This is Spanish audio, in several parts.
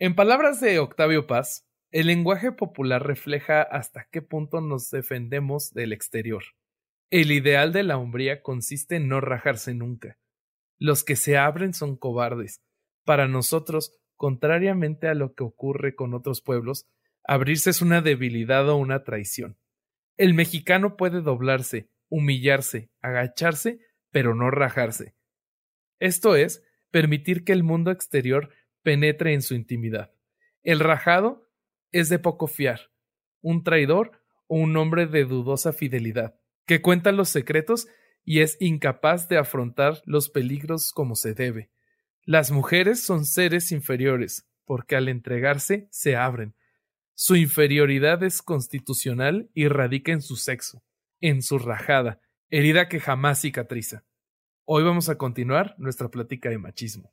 En palabras de Octavio Paz, el lenguaje popular refleja hasta qué punto nos defendemos del exterior. El ideal de la hombría consiste en no rajarse nunca. Los que se abren son cobardes. Para nosotros, contrariamente a lo que ocurre con otros pueblos, abrirse es una debilidad o una traición. El mexicano puede doblarse, humillarse, agacharse, pero no rajarse. Esto es, permitir que el mundo exterior penetre en su intimidad. El rajado es de poco fiar, un traidor o un hombre de dudosa fidelidad, que cuenta los secretos y es incapaz de afrontar los peligros como se debe. Las mujeres son seres inferiores, porque al entregarse se abren. Su inferioridad es constitucional y radica en su sexo, en su rajada, herida que jamás cicatriza. Hoy vamos a continuar nuestra plática de machismo.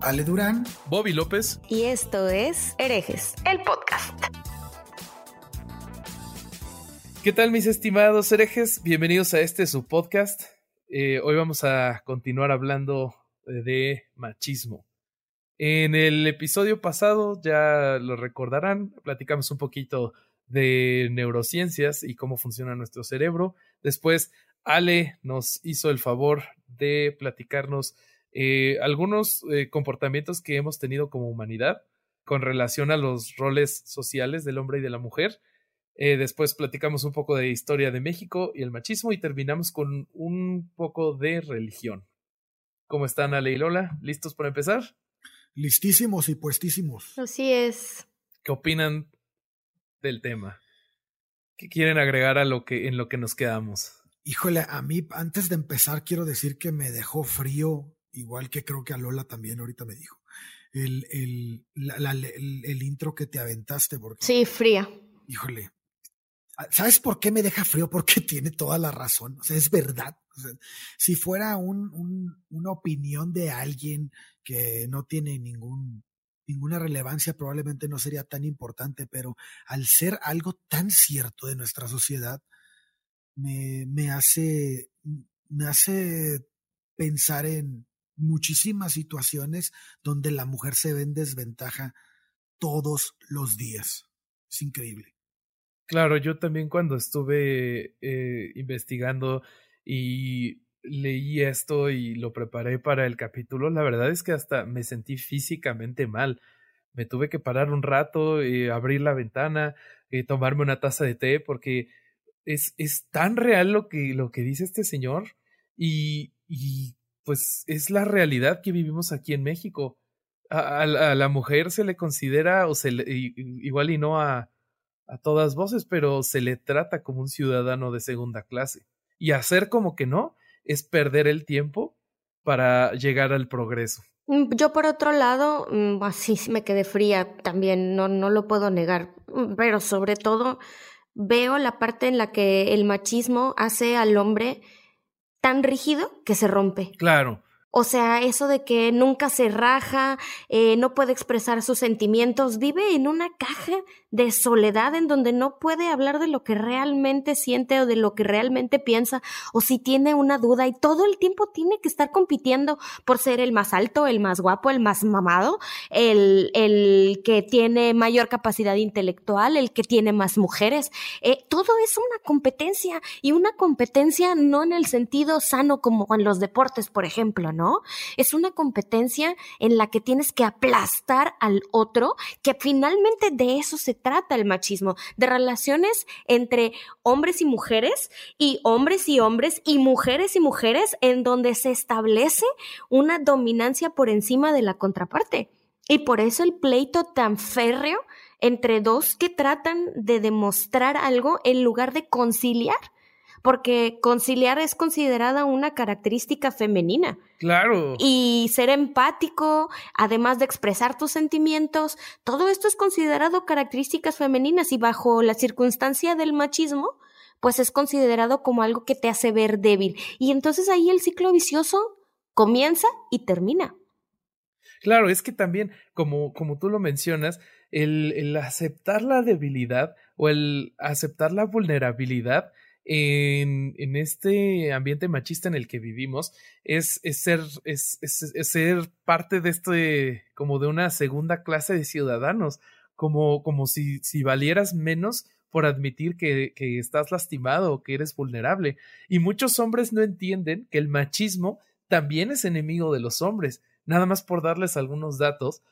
Ale Durán, Bobby López. Y esto es Herejes, el podcast. ¿Qué tal mis estimados herejes? Bienvenidos a este su podcast. Eh, hoy vamos a continuar hablando de machismo. En el episodio pasado, ya lo recordarán, platicamos un poquito de neurociencias y cómo funciona nuestro cerebro. Después, Ale nos hizo el favor de platicarnos eh, algunos eh, comportamientos que hemos tenido como humanidad con relación a los roles sociales del hombre y de la mujer. Eh, después platicamos un poco de historia de México y el machismo y terminamos con un poco de religión. ¿Cómo están Ale y Lola? ¿Listos para empezar? Listísimos y puestísimos. Así es. ¿Qué opinan del tema? ¿Qué quieren agregar a lo que en lo que nos quedamos? Híjole, a mí antes de empezar quiero decir que me dejó frío igual que creo que a Lola también ahorita me dijo. El, el, el, intro que te aventaste. Porque, sí, fría. Híjole. Ah, ¿Sabes por qué me deja frío? Porque tiene toda la razón. O sea, es verdad. si fuera un, un, una opinión de alguien que no tiene ningún, ninguna relevancia, probablemente no sería tan importante, pero al ser algo tan cierto de nuestra sociedad, me, me hace, me hace pensar en, muchísimas situaciones donde la mujer se ve en desventaja todos los días. Es increíble. Claro, yo también cuando estuve eh, investigando y leí esto y lo preparé para el capítulo, la verdad es que hasta me sentí físicamente mal. Me tuve que parar un rato, eh, abrir la ventana, eh, tomarme una taza de té, porque es, es tan real lo que, lo que dice este señor y, y pues es la realidad que vivimos aquí en México. A, la mujer se le considera, o se le, igual y no a, todas voces, pero se le trata como un ciudadano de segunda clase. Y hacer como que no es perder el tiempo para llegar al progreso. Mm, yo por otro lado, mm, así me quedé fría también, no, no lo puedo negar, mm, pero sobre todo veo la parte en la que el machismo hace al hombre tan rígido que se rompe. Claro. O sea, eso de que nunca se raja, eh, no puede expresar sus sentimientos, vive en una caja de soledad en donde no puede hablar de lo que realmente siente o de lo que realmente piensa o si tiene una duda y todo el tiempo tiene que estar compitiendo por ser el más alto, el más guapo, el más mamado, el, el que tiene mayor capacidad intelectual, el que tiene más mujeres. Eh, todo es una competencia y una competencia no en el sentido sano como en los deportes, por ejemplo, ¿no? Es una competencia en la que tienes que aplastar al otro, que finalmente de eso se trata el machismo, de relaciones entre hombres y mujeres y hombres y hombres y mujeres y mujeres en donde se establece una dominancia por encima de la contraparte. Y por eso el pleito tan férreo entre dos que tratan de demostrar algo en lugar de conciliar porque conciliar es considerada una característica femenina. Claro. Y ser empático, además de expresar tus sentimientos, todo esto es considerado características femeninas y bajo la circunstancia del machismo, pues es considerado como algo que te hace ver débil. Y entonces ahí el ciclo vicioso comienza y termina. Claro, es que también, como, como tú lo mencionas, el, el aceptar la debilidad o el aceptar la vulnerabilidad en, este ambiente machista en el que vivimos es, es ser, es, es, ser parte de este, como de una segunda clase de ciudadanos, como, como si, si valieras menos por admitir que, que estás lastimado o que eres vulnerable. Y muchos hombres no entienden que el machismo también es enemigo de los hombres. Nada más por darles algunos datos.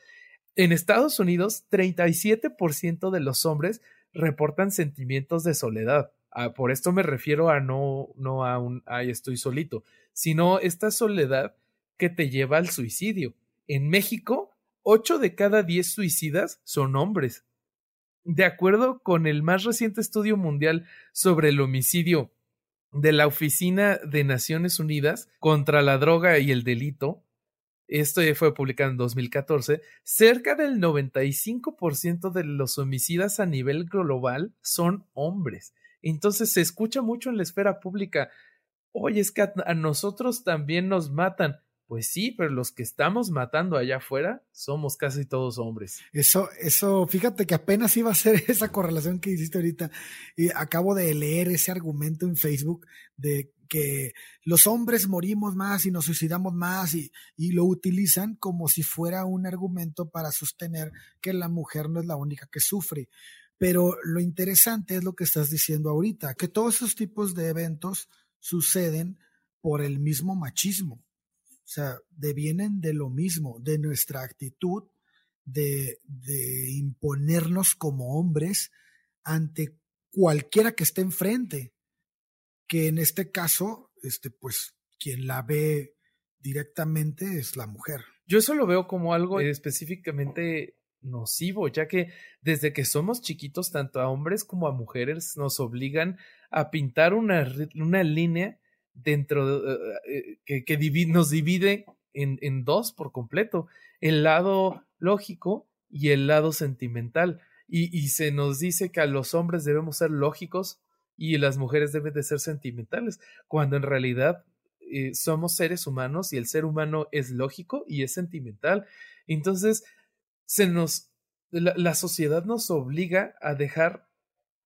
En Estados Unidos, 37% de los hombres reportan sentimientos de soledad. Por esto me refiero a no, no a un ay, estoy solito, sino esta soledad que te lleva al suicidio. En México, 8 de cada 10 suicidas son hombres. De acuerdo con el más reciente estudio mundial sobre el homicidio de la Oficina de Naciones Unidas contra la Droga y el Delito, esto fue publicado en 2014, cerca del 95% de los homicidas a nivel global son hombres. Entonces se escucha mucho en la esfera pública, oye, es que a, nosotros también nos matan. Pues sí, pero los que estamos matando allá afuera somos casi todos hombres. Eso, eso, fíjate que apenas iba a ser esa correlación que hiciste ahorita. Y acabo de leer ese argumento en Facebook de que los hombres morimos más y nos suicidamos más y, y, lo utilizan como si fuera un argumento para sostener que la mujer no es la única que sufre. Pero lo interesante es lo que estás diciendo ahorita, que todos esos tipos de eventos suceden por el mismo machismo. O sea, devienen de lo mismo, de nuestra actitud de, de imponernos como hombres ante cualquiera que esté enfrente que en este caso, este, pues quien la ve directamente es la mujer. Yo eso lo veo como algo específicamente nocivo, ya que desde que somos chiquitos, tanto a hombres como a mujeres, nos obligan a pintar una, una línea dentro de, eh, eh, que, que nos divide en, en, dos por completo, el lado lógico y el lado sentimental. Y, y se nos dice que a los hombres debemos ser lógicos y las mujeres deben de ser sentimentales, cuando en realidad eh, somos seres humanos y el ser humano es lógico y es sentimental. Entonces, se nos, la, la sociedad nos obliga a dejar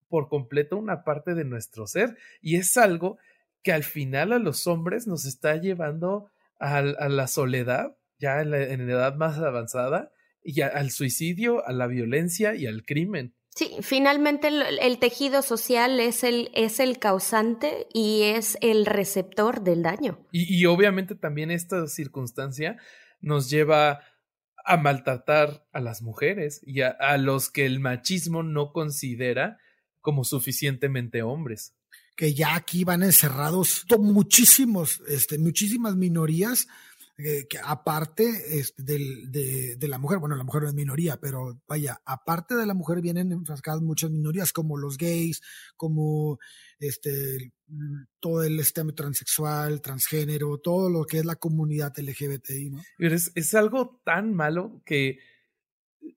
por completo una parte de nuestro ser y es algo que al final a los hombres nos está llevando a, a la soledad, ya en la, en la, edad más avanzada, y a, al suicidio, a la violencia y al crimen. Sí, finalmente el, el, tejido social es el, es el causante y es el receptor del daño. Y, y obviamente también esta circunstancia nos lleva a maltratar a las mujeres y a, a, los que el machismo no considera como suficientemente hombres. Que ya aquí van encerrados muchísimos, este, muchísimas minorías eh, que aparte este, del, de, la mujer, bueno, la mujer no es minoría, pero vaya, aparte de la mujer vienen enfrascadas muchas minorías, como los gays, como este, todo el sistema transexual, transgénero, todo lo que es la comunidad LGBTI, ¿no? Pero es, es algo tan malo que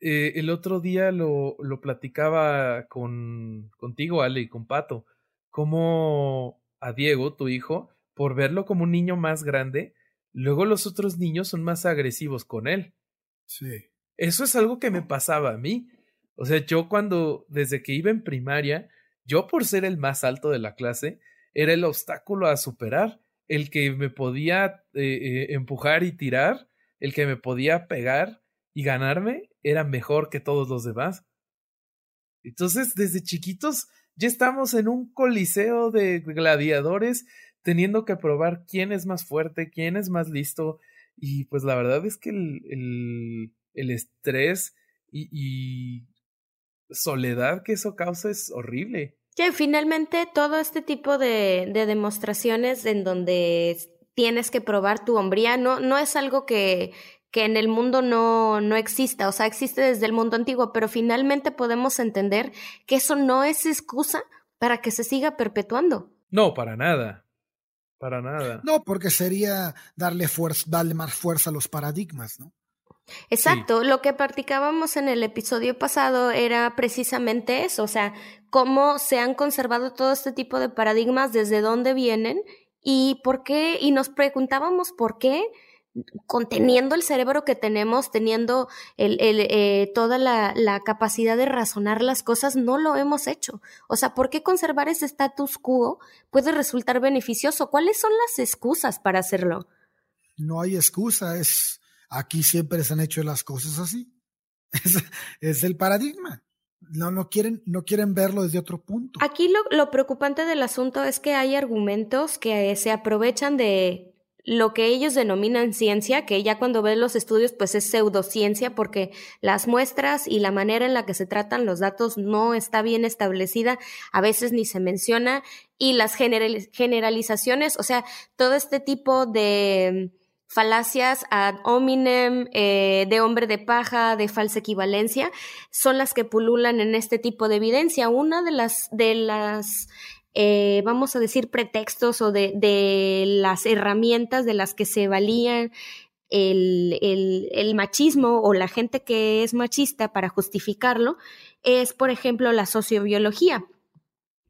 eh, el otro día lo, lo platicaba con, contigo, Ale, y con Pato, como a Diego, tu hijo, por verlo como un niño más grande, luego los otros niños son más agresivos con él. Sí. Eso es algo que me pasaba a mí. O sea, yo cuando, desde que iba en primaria, yo por ser el más alto de la clase, era el obstáculo a superar, el que me podía eh, eh, empujar y tirar, el que me podía pegar y ganarme, era mejor que todos los demás. Entonces, desde chiquitos, ya estamos en un coliseo de gladiadores teniendo que probar quién es más fuerte, quién es más listo. Y pues la verdad es que el, el, el estrés y, y, soledad que eso causa es horrible. Que finalmente todo este tipo de, de demostraciones en donde tienes que probar tu hombría no, no es algo que, que en el mundo no, no exista, o sea, existe desde el mundo antiguo, pero finalmente podemos entender que eso no es excusa para que se siga perpetuando. No, para nada. Para nada. No, porque sería darle fuerza, darle más fuerza a los paradigmas, ¿no? Exacto, lo que practicábamos en el episodio pasado era precisamente eso, o sea, cómo se han conservado todo este tipo de paradigmas, desde dónde vienen y por qué, y nos preguntábamos por qué conteniendo el cerebro que tenemos, teniendo el, eh, toda la, la, capacidad de razonar las cosas, no lo hemos hecho. O sea, ¿por qué conservar ese status quo puede resultar beneficioso? ¿Cuáles son las excusas para hacerlo? No hay excusa, es aquí siempre se han hecho las cosas así. Es, es el paradigma. No, no quieren, no quieren verlo desde otro punto. Aquí lo, lo preocupante del asunto es que hay argumentos que se aprovechan de lo que ellos denominan ciencia, que ya cuando ves los estudios pues es pseudociencia porque las muestras y la manera en la que se tratan los datos no está bien establecida, a veces ni se menciona, y las generalizaciones, o sea, todo este tipo de falacias ad hominem, eh, de hombre de paja, de falsa equivalencia, son las que pululan en este tipo de evidencia. Una de las, de las eh, vamos a decir, pretextos o de, las herramientas de las que se valían el, machismo o la gente que es machista para justificarlo, es, por ejemplo, la sociobiología,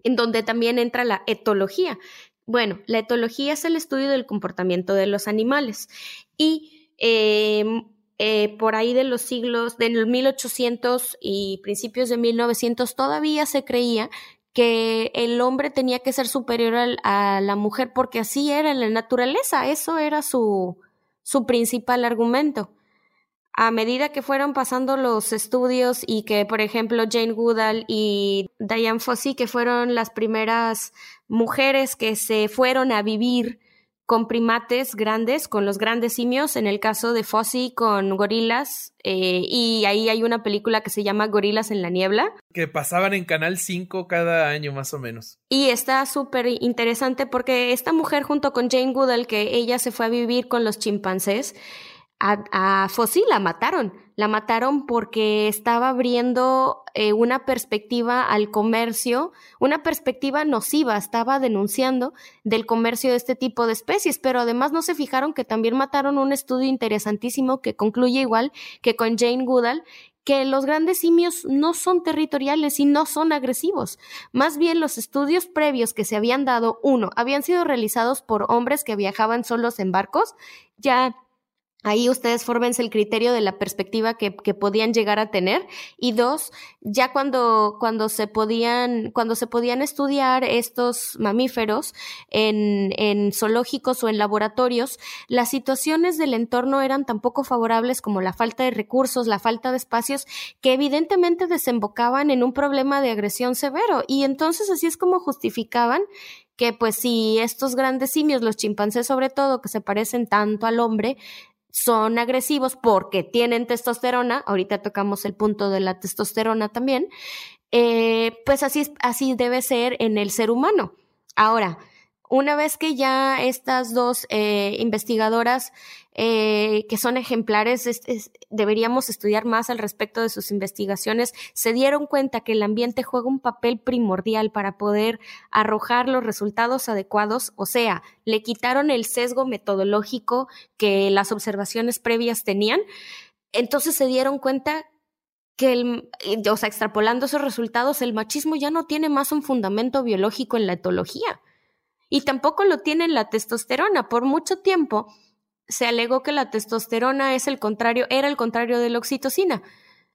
en donde también entra la etología. Bueno, la etología es el estudio del comportamiento de los animales y eh, eh, por ahí de los siglos, de los 1800 y principios de 1900, todavía se creía que el hombre tenía que ser superior a la mujer porque así era la naturaleza, eso era su, su principal argumento. A medida que fueron pasando los estudios y que, por ejemplo, Jane Goodall y Diane Fossey, que fueron las primeras mujeres que se fueron a vivir con primates grandes, con los grandes simios, en el caso de Fossey con gorilas, eh, y ahí hay una película que se llama Gorilas en la Niebla. Que pasaban en Canal 5 cada año más o menos. Y está súper interesante porque esta mujer junto con Jane Goodall, que ella se fue a vivir con los chimpancés, a, a Fossi la mataron. La mataron porque estaba abriendo eh, una perspectiva al comercio, una perspectiva nociva, estaba denunciando del comercio de este tipo de especies, pero además no se fijaron que también mataron un estudio interesantísimo que concluye igual que con Jane Goodall, que los grandes simios no son territoriales y no son agresivos. Más bien los estudios previos que se habían dado, uno, habían sido realizados por hombres que viajaban solos en barcos, ya Ahí ustedes fórmense el criterio de la perspectiva que, que, podían llegar a tener. Y dos, ya cuando, cuando se podían, cuando se podían estudiar estos mamíferos en, en zoológicos o en laboratorios, las situaciones del entorno eran tan poco favorables como la falta de recursos, la falta de espacios, que evidentemente desembocaban en un problema de agresión severo. Y entonces así es como justificaban que pues si estos grandes simios, los chimpancés sobre todo, que se parecen tanto al hombre, son agresivos porque tienen testosterona, ahorita tocamos el punto de la testosterona también, eh, pues así, así debe ser en el ser humano. Ahora, una vez que ya estas dos eh, investigadoras, eh, que son ejemplares, deberíamos estudiar más al respecto de sus investigaciones, se dieron cuenta que el ambiente juega un papel primordial para poder arrojar los resultados adecuados, o sea, le quitaron el sesgo metodológico que las observaciones previas tenían, entonces se dieron cuenta que el, o sea, extrapolando esos resultados, el machismo ya no tiene más un fundamento biológico en la etología. Y tampoco lo tiene la testosterona. Por mucho tiempo se alegó que la testosterona es el contrario, era el contrario de la oxitocina.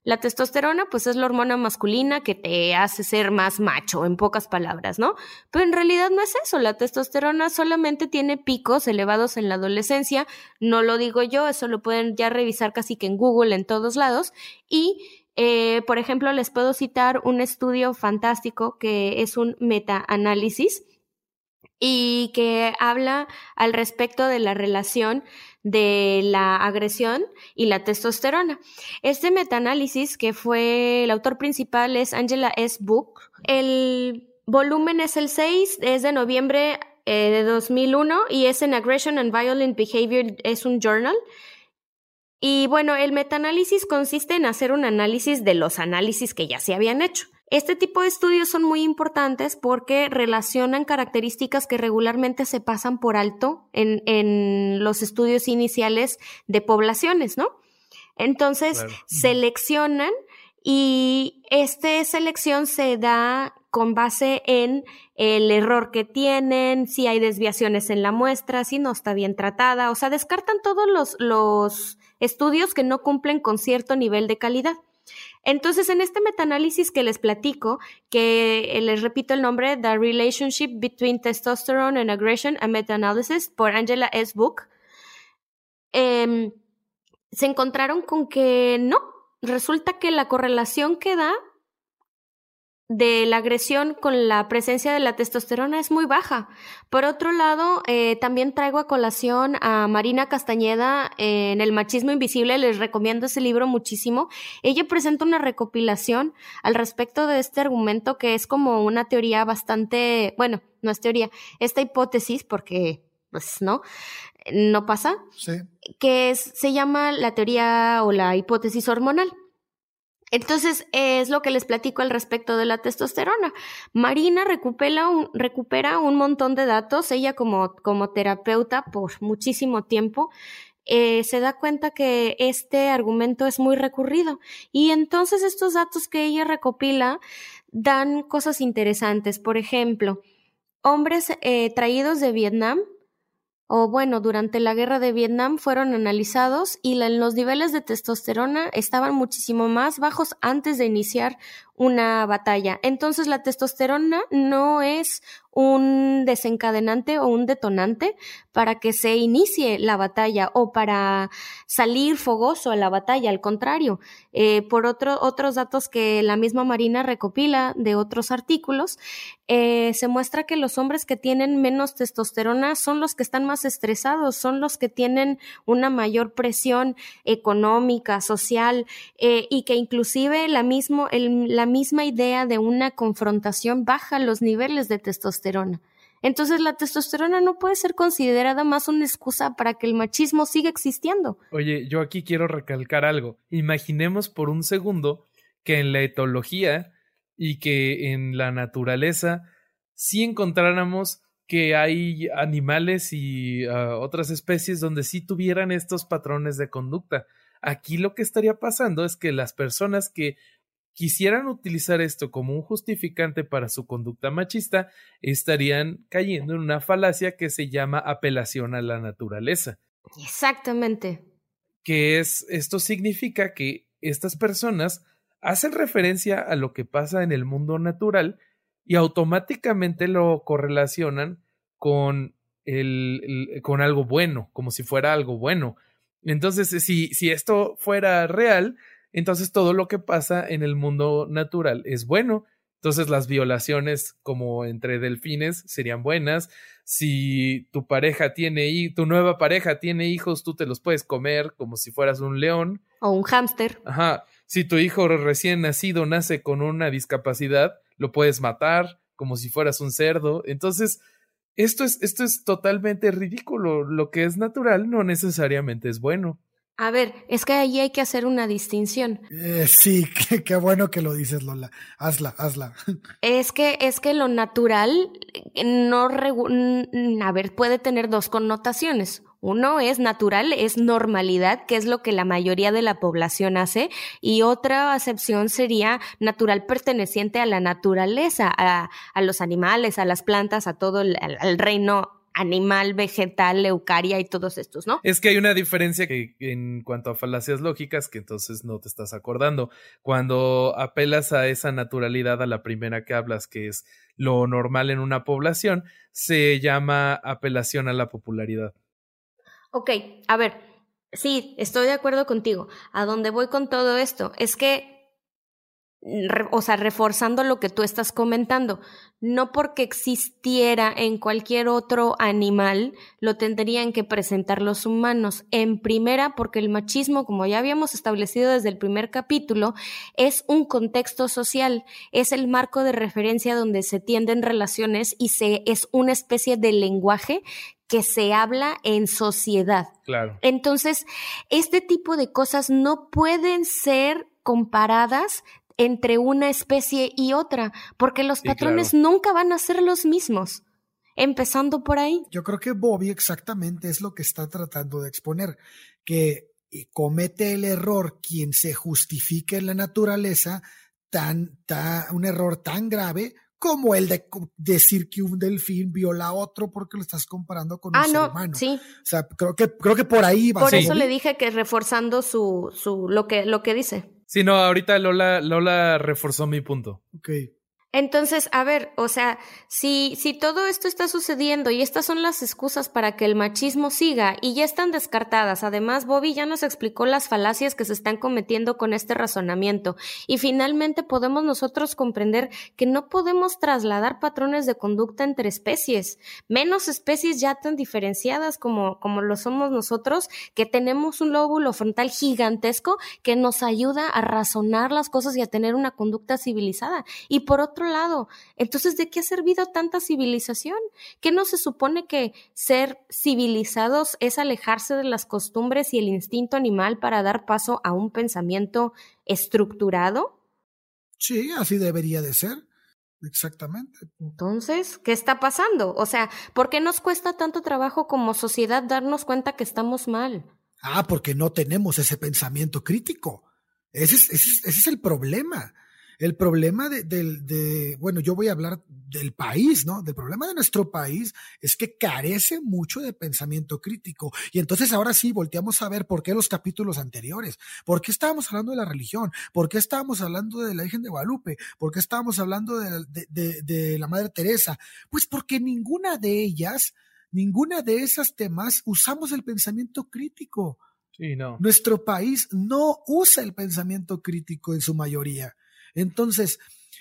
La testosterona, pues es la hormona masculina que te hace ser más macho, en pocas palabras, ¿no? Pero en realidad no es eso. La testosterona solamente tiene picos elevados en la adolescencia. No lo digo yo, eso lo pueden ya revisar casi que en Google, en todos lados. Y eh, por ejemplo, les puedo citar un estudio fantástico que es un metaanálisis y que habla al respecto de la relación de la agresión y la testosterona. Este metaanálisis, que fue el autor principal, es Angela S. Book. El volumen es el 6, es de noviembre eh, de 2001 y es en Aggression and Violent Behavior, es un journal. Y bueno, el metaanálisis consiste en hacer un análisis de los análisis que ya se habían hecho. Este tipo de estudios son muy importantes porque relacionan características que regularmente se pasan por alto en, en los estudios iniciales de poblaciones, ¿no? Entonces, seleccionan y esta selección se da con base en el error que tienen, si hay desviaciones en la muestra, si no está bien tratada, o sea, descartan todos los, los estudios que no cumplen con cierto nivel de calidad. Entonces, en este metaanálisis que les platico, que les repito el nombre, The Relationship Between Testosterone and Aggression, a Meta-Analysis, por Angela S. Book, em, se encontraron con que no, resulta que la correlación que da de la agresión con la presencia de la testosterona es muy baja. Por otro lado, eh, también traigo a colación a Marina Castañeda en El machismo invisible, les recomiendo ese libro muchísimo. Ella presenta una recopilación al respecto de este argumento que es como una teoría bastante, bueno, no es teoría, esta hipótesis, porque pues no, no pasa, sí. que es, se llama la teoría o la hipótesis hormonal. Entonces, es lo que les platico al respecto de la testosterona. Marina recupera un, recupera un montón de datos, ella como, como terapeuta por muchísimo tiempo, eh, se da cuenta que este argumento es muy recurrido. Y entonces estos datos que ella recopila dan cosas interesantes. Por ejemplo, hombres eh, traídos de Vietnam o bueno, durante la guerra de Vietnam fueron analizados y los niveles de testosterona estaban muchísimo más bajos antes de iniciar una batalla. Entonces la testosterona no es un desencadenante o un detonante para que se inicie la batalla o para salir fogoso a la batalla. Al contrario, eh, por otro, otros datos que la misma Marina recopila de otros artículos, eh, se muestra que los hombres que tienen menos testosterona son los que están más estresados, son los que tienen una mayor presión económica, social eh, y que inclusive la, mismo, el, misma idea de una confrontación baja los niveles de testosterona entonces la testosterona no puede ser considerada más una excusa para que el machismo siga existiendo. Oye, yo aquí quiero recalcar algo. Imaginemos por un segundo que en la etología y que en la naturaleza sí encontráramos que hay animales y ah, otras especies donde sí tuvieran estos patrones de conducta. Aquí lo que estaría pasando es que las personas que quisieran utilizar esto como un justificante para su conducta machista, estarían cayendo en una falacia que se llama apelación a la naturaleza. Exactamente. Que es, esto significa que estas personas hacen referencia a lo que pasa en el mundo natural y automáticamente lo correlacionan con, el, con algo bueno, como si fuera algo bueno. Entonces, si, si esto fuera real, entonces todo lo que pasa en el mundo natural es bueno. Entonces las violaciones como entre delfines serían buenas. Si tu pareja tiene tu nueva pareja tiene hijos, tú te los puedes comer como si fueras un león o un hámster. Ajá. Si tu hijo recién nacido nace con una discapacidad, lo puedes matar como si fueras un cerdo. Entonces, esto es, esto es totalmente ridículo. Lo que es natural no necesariamente es bueno. A ver, es que ahí hay que hacer una distinción. Eh, sí, qué, bueno que lo dices, Lola. Hazla, hazla. Es que, es que lo natural no, a ver, puede tener dos connotaciones. Uno es natural, es normalidad, que es lo que la mayoría de la población hace, y otra acepción sería natural perteneciente a la naturaleza, a, a los animales, a las plantas, a todo el al reino animal, vegetal, eucaria y todos estos, ¿no? Es que hay una diferencia que en cuanto a falacias lógicas que entonces no te estás acordando. Cuando apelas a esa naturalidad a la primera que hablas, que es lo normal en una población, se llama apelación a la popularidad. Ok, a ver, sí, estoy de acuerdo contigo. ¿A dónde voy con todo esto? Es que o sea, reforzando lo que tú estás comentando, no porque existiera en cualquier otro animal, lo tendrían que presentar los humanos. En primera, porque el machismo, como ya habíamos establecido desde el primer capítulo, es un contexto social, es el marco de referencia donde se tienden relaciones y se, es una especie de lenguaje que se habla en sociedad. Claro. Entonces, este tipo de cosas no pueden ser comparadas entre una especie y otra, porque los patrones nunca van a ser los mismos. Empezando por ahí. Yo creo que Bobby exactamente es lo que está tratando de exponer, que eh, comete el error quien se justifique en la naturaleza, tan, tan, un error tan grave como el de decir que un delfín viola a otro porque lo estás comparando con un ah, ser no, humano. Sí. O sea, creo que, creo que por ahí va Por eso le dije que reforzando su, su, lo que, lo que dice. Sí, no, ahorita Lola, Lola reforzó mi punto. Ok. Entonces, a ver, o sea, si, si todo esto está sucediendo y estas son las excusas para que el machismo siga y ya están descartadas, además Bobby ya nos explicó las falacias que se están cometiendo con este razonamiento y finalmente podemos nosotros comprender que no podemos trasladar patrones de conducta entre especies, menos especies ya tan diferenciadas como, como lo somos nosotros, que tenemos un lóbulo frontal gigantesco que nos ayuda a razonar las cosas y a tener una conducta civilizada. Y por otro lado. Entonces, ¿de qué ha servido tanta civilización? ¿Qué no se supone que ser civilizados es alejarse de las costumbres y el instinto animal para dar paso a un pensamiento estructurado? Sí, así debería de ser. Exactamente. Entonces, ¿qué está pasando? O sea, ¿por qué nos cuesta tanto trabajo como sociedad darnos cuenta que estamos mal? Ah, porque no tenemos ese pensamiento crítico. Ese es, ese es el problema. El problema de, de, bueno, yo voy a hablar del país, ¿no? Del problema de nuestro país es que carece mucho de pensamiento crítico. Y entonces ahora sí volteamos a ver por qué los capítulos anteriores, por qué estábamos hablando de la religión, por qué estábamos hablando de la Virgen de Guadalupe, por qué estábamos hablando de, de, de la Madre Teresa. Pues porque ninguna de ellas, ninguna de esas temas usamos el pensamiento crítico. Sí, no. Nuestro país no usa el pensamiento crítico en su mayoría. Entonces,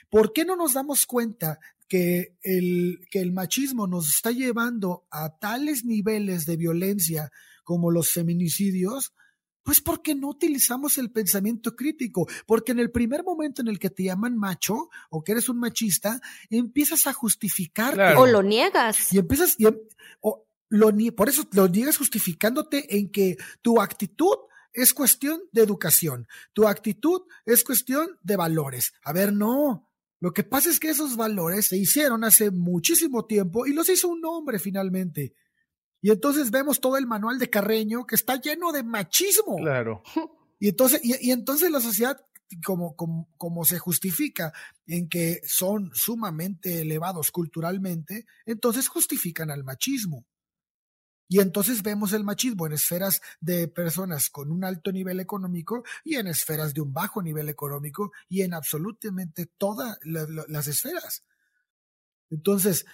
¿por qué no nos damos cuenta que el, que el machismo nos está llevando a tales niveles de violencia como los feminicidios? Pues porque no utilizamos el pensamiento crítico, porque en el primer momento en el que te llaman macho o que eres un machista, empiezas a justificar O lo niegas. Y empiezas, y, em, o lo, por eso lo niegas justificándote en que tu actitud es cuestión de educación, tu actitud es cuestión de valores. A ver, no. Lo que pasa es que esos valores se hicieron hace muchísimo tiempo y los hizo un hombre finalmente. Y entonces vemos todo el manual de Carreño que está lleno de machismo. Claro. Y entonces, y, entonces la sociedad, como, como, como se justifica en que son sumamente elevados culturalmente, entonces justifican al machismo. Y entonces vemos el machismo en esferas de personas con un alto nivel económico y en esferas de un bajo nivel económico y en absolutamente todas las esferas. Entonces,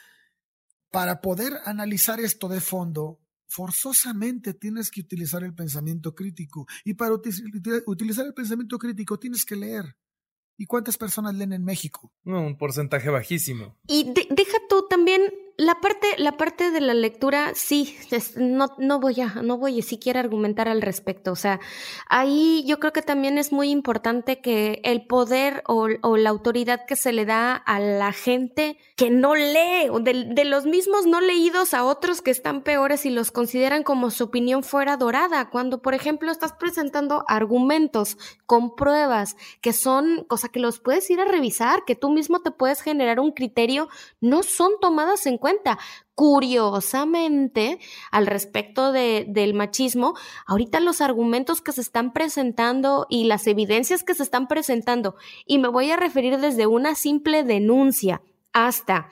para poder analizar esto de fondo, forzosamente tienes que utilizar el pensamiento crítico. Y para utilizar el pensamiento crítico tienes que leer. ¿Y cuántas personas leen en México? un porcentaje bajísimo. Y deja tú también la parte, la parte de la lectura, sí, no, no voy a, no voy a siquiera argumentar al respecto. O sea, ahí yo creo que también es muy importante que el poder o, la autoridad que se le da a la gente que no lee, o de, de, los mismos no leídos a otros que están peores y los consideran como su opinión fuera dorada. Cuando, por ejemplo, estás presentando argumentos con pruebas que son, cosa que los puedes ir a revisar, que tú mismo te puedes generar un criterio, no son tomadas en cuenta Curiosamente, al respecto de, del machismo, ahorita los argumentos que se están presentando y las evidencias que se están presentando, y me voy a referir desde una simple denuncia hasta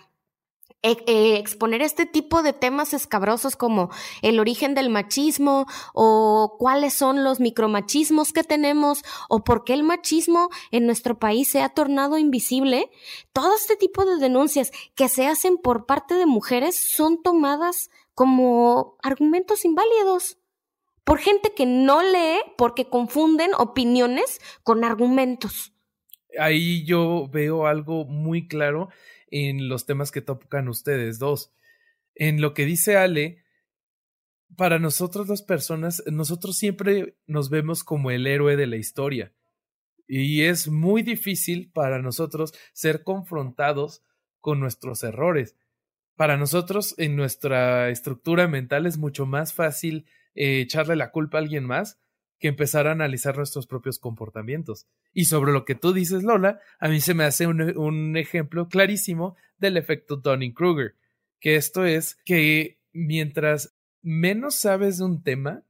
exponer este tipo de temas escabrosos como el origen del machismo o cuáles son los micromachismos que tenemos o por qué el machismo en nuestro país se ha tornado invisible, todo este tipo de denuncias que se hacen por parte de mujeres son tomadas como argumentos inválidos por gente que no lee porque confunden opiniones con argumentos. Ahí yo veo algo muy claro en los temas que tocan ustedes dos. En lo que dice Ale, para nosotros las personas, nosotros siempre nos vemos como el héroe de la historia. Y es muy difícil para nosotros ser confrontados con nuestros errores. Para nosotros, en nuestra estructura mental, es mucho más fácil eh, echarle la culpa a alguien más que empezar a analizar nuestros propios comportamientos. Y sobre lo que tú dices, Lola, a mí se me hace un, ejemplo clarísimo del efecto Dunning-Kruger, que esto es que mientras menos sabes de un tema,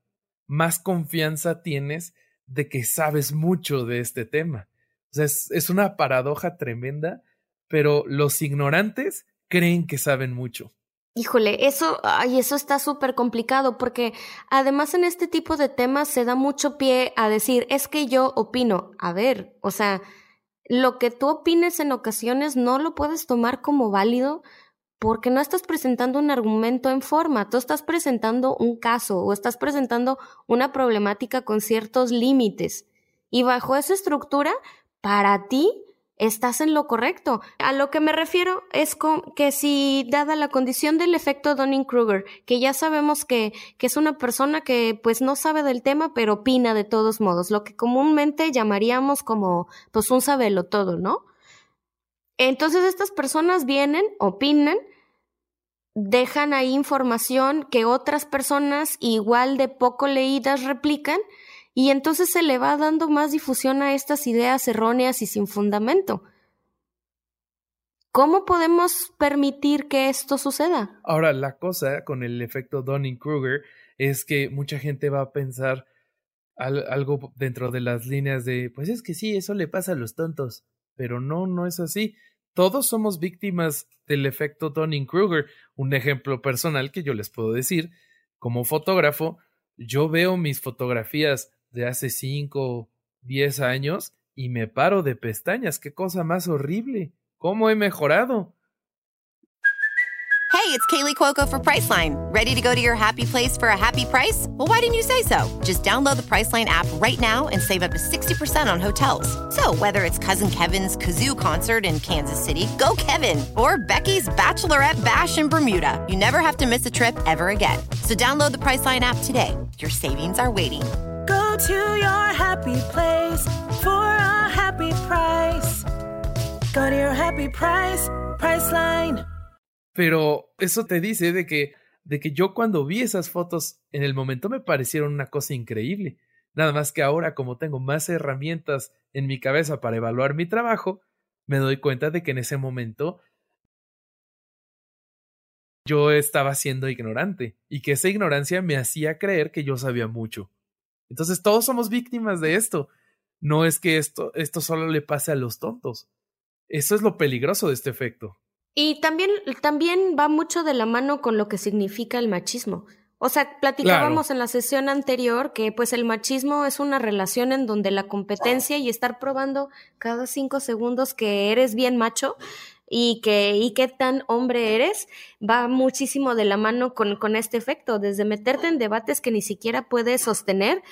más confianza tienes de que sabes mucho de este tema. O sea, es, es una paradoja tremenda, pero los ignorantes creen que saben mucho. Híjole, eso, ay, eso está súper complicado porque además en este tipo de temas se da mucho pie a decir, es que yo opino. A ver, o sea, lo que tú opines en ocasiones no lo puedes tomar como válido porque no estás presentando un argumento en forma, tú estás presentando un caso o estás presentando una problemática con ciertos límites. Y bajo esa estructura, para ti estás en lo correcto. A lo que me refiero es que si, dada la condición del efecto Dunning-Kruger, que ya sabemos que, que es una persona que pues no sabe del tema, pero opina de todos modos, lo que comúnmente llamaríamos como pues un sabelo todo, ¿no? Entonces estas personas vienen, opinan, dejan ahí información que otras personas igual de poco leídas replican y entonces se le va dando más difusión a estas ideas erróneas y sin fundamento. ¿Cómo podemos permitir que esto suceda? Ahora, la cosa con el efecto Dunning-Kruger es que mucha gente va a pensar algo dentro de las líneas de, pues es que sí, eso le pasa a los tontos, pero no, no es así. Todos somos víctimas del efecto Dunning-Kruger. Un ejemplo personal que yo les puedo decir, como fotógrafo, yo veo mis fotografías de hace 5, 10 años y me paro de pestañas. Qué cosa más horrible. ¿Cómo he mejorado? Hey, it's Kaylee Cuoco for Priceline. Ready to go to your happy place for a happy price? Well, why didn't you say so? Just download the Priceline app right now and save up to 60% on hotels. So, whether it's Cousin Kevin's Kazoo concert in Kansas City, go Kevin, or Becky's Bachelorette Bash in Bermuda, you never have to miss a trip ever again. So, download the Priceline app today. Your savings are waiting to your happy place for a happy price. Your happy price. Pero eso te dice de que de que yo cuando vi esas fotos en el momento me parecieron una cosa increíble. Nada más que ahora como tengo más herramientas en mi cabeza para evaluar mi trabajo, me doy cuenta de que en ese momento yo estaba siendo ignorante y que esa ignorancia me hacía creer que yo sabía mucho. Entonces todos somos víctimas de esto. No es que esto, esto solo le pase a los tontos. Eso es lo peligroso de este efecto. Y también, también va mucho de la mano con lo que significa el machismo. O sea, platicábamos en la sesión anterior que pues el machismo es una relación en donde la competencia y estar probando cada cinco segundos que eres bien macho y que y qué tan hombre eres va muchísimo de la mano con, con este efecto, desde meterte en debates que ni siquiera puedes sostener